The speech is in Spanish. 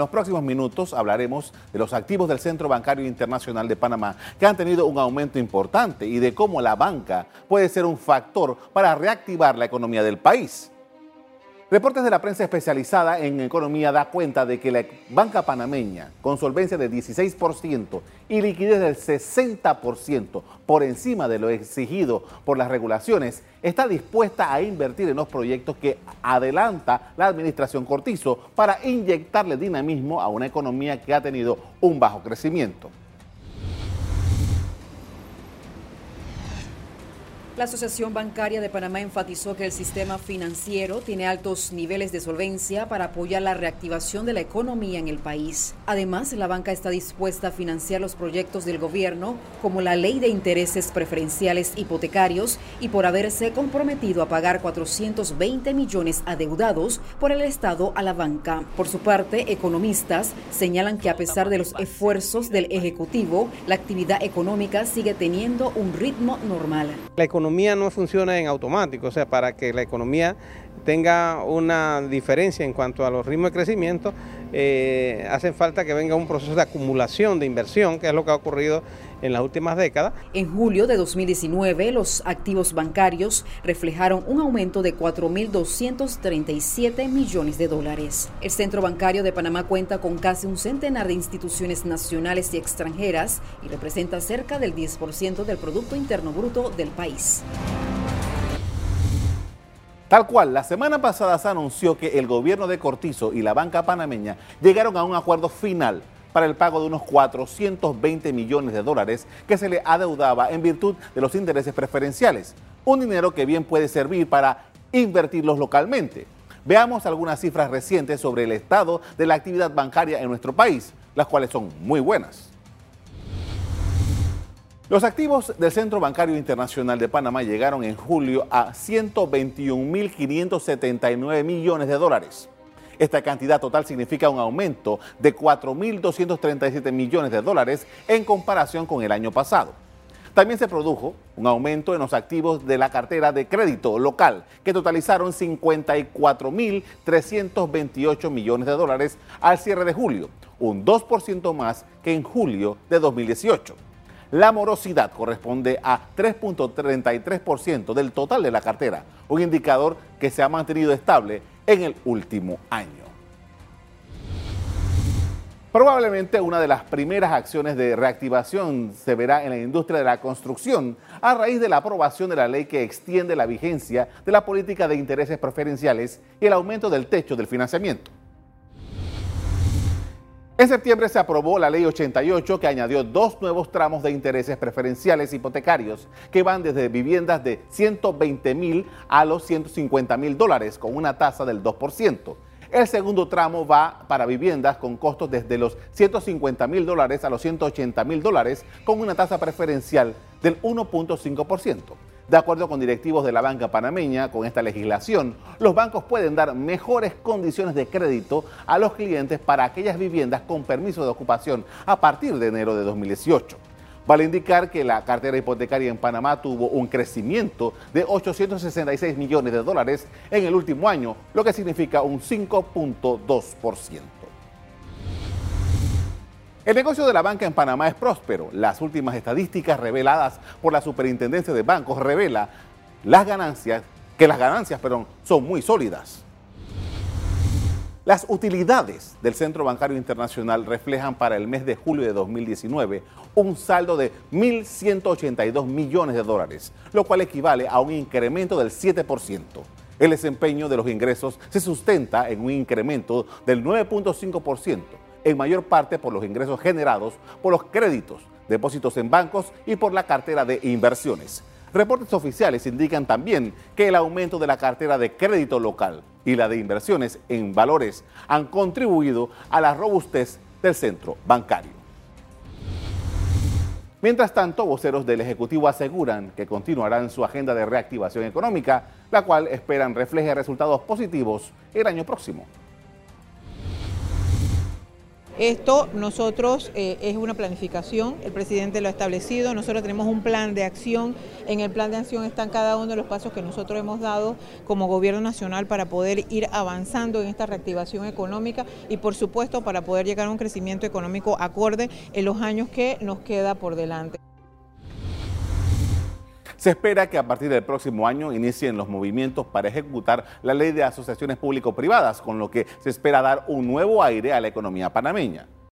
En los próximos minutos hablaremos de los activos del Centro Bancario Internacional de Panamá que han tenido un aumento importante y de cómo la banca puede ser un factor para reactivar la economía del país. Reportes de la prensa especializada en economía da cuenta de que la banca panameña, con solvencia de 16% y liquidez del 60% por encima de lo exigido por las regulaciones, está dispuesta a invertir en los proyectos que adelanta la administración Cortizo para inyectarle dinamismo a una economía que ha tenido un bajo crecimiento. La Asociación Bancaria de Panamá enfatizó que el sistema financiero tiene altos niveles de solvencia para apoyar la reactivación de la economía en el país. Además, la banca está dispuesta a financiar los proyectos del gobierno, como la ley de intereses preferenciales hipotecarios, y por haberse comprometido a pagar 420 millones adeudados por el Estado a la banca. Por su parte, economistas señalan que a pesar de los esfuerzos del Ejecutivo, la actividad económica sigue teniendo un ritmo normal. No funciona en automático, o sea, para que la economía tenga una diferencia en cuanto a los ritmos de crecimiento, eh, hace falta que venga un proceso de acumulación de inversión, que es lo que ha ocurrido en las últimas décadas. En julio de 2019, los activos bancarios reflejaron un aumento de 4.237 millones de dólares. El Centro Bancario de Panamá cuenta con casi un centenar de instituciones nacionales y extranjeras y representa cerca del 10% del Producto Interno Bruto del país. Tal cual, la semana pasada se anunció que el gobierno de Cortizo y la banca panameña llegaron a un acuerdo final para el pago de unos 420 millones de dólares que se le adeudaba en virtud de los intereses preferenciales. Un dinero que bien puede servir para invertirlos localmente. Veamos algunas cifras recientes sobre el estado de la actividad bancaria en nuestro país, las cuales son muy buenas. Los activos del Centro Bancario Internacional de Panamá llegaron en julio a 121.579 millones de dólares. Esta cantidad total significa un aumento de 4.237 millones de dólares en comparación con el año pasado. También se produjo un aumento en los activos de la cartera de crédito local, que totalizaron 54.328 millones de dólares al cierre de julio, un 2% más que en julio de 2018. La morosidad corresponde a 3.33% del total de la cartera, un indicador que se ha mantenido estable en el último año. Probablemente una de las primeras acciones de reactivación se verá en la industria de la construcción a raíz de la aprobación de la ley que extiende la vigencia de la política de intereses preferenciales y el aumento del techo del financiamiento. En septiembre se aprobó la Ley 88 que añadió dos nuevos tramos de intereses preferenciales hipotecarios que van desde viviendas de 120 mil a los 150 mil dólares con una tasa del 2%. El segundo tramo va para viviendas con costos desde los 150 mil dólares a los 180 mil dólares con una tasa preferencial del 1.5%. De acuerdo con directivos de la banca panameña, con esta legislación, los bancos pueden dar mejores condiciones de crédito a los clientes para aquellas viviendas con permiso de ocupación a partir de enero de 2018. Vale indicar que la cartera hipotecaria en Panamá tuvo un crecimiento de 866 millones de dólares en el último año, lo que significa un 5.2%. El negocio de la banca en Panamá es próspero. Las últimas estadísticas reveladas por la Superintendencia de Bancos revela las ganancias, que las ganancias son muy sólidas. Las utilidades del Centro Bancario Internacional reflejan para el mes de julio de 2019 un saldo de 1.182 millones de dólares, lo cual equivale a un incremento del 7%. El desempeño de los ingresos se sustenta en un incremento del 9.5% en mayor parte por los ingresos generados por los créditos, depósitos en bancos y por la cartera de inversiones. Reportes oficiales indican también que el aumento de la cartera de crédito local y la de inversiones en valores han contribuido a la robustez del centro bancario. Mientras tanto, voceros del Ejecutivo aseguran que continuarán su agenda de reactivación económica, la cual esperan refleje resultados positivos el año próximo. Esto nosotros eh, es una planificación, el presidente lo ha establecido, nosotros tenemos un plan de acción, en el plan de acción están cada uno de los pasos que nosotros hemos dado como gobierno nacional para poder ir avanzando en esta reactivación económica y por supuesto para poder llegar a un crecimiento económico acorde en los años que nos queda por delante. Se espera que a partir del próximo año inicien los movimientos para ejecutar la ley de asociaciones público-privadas, con lo que se espera dar un nuevo aire a la economía panameña.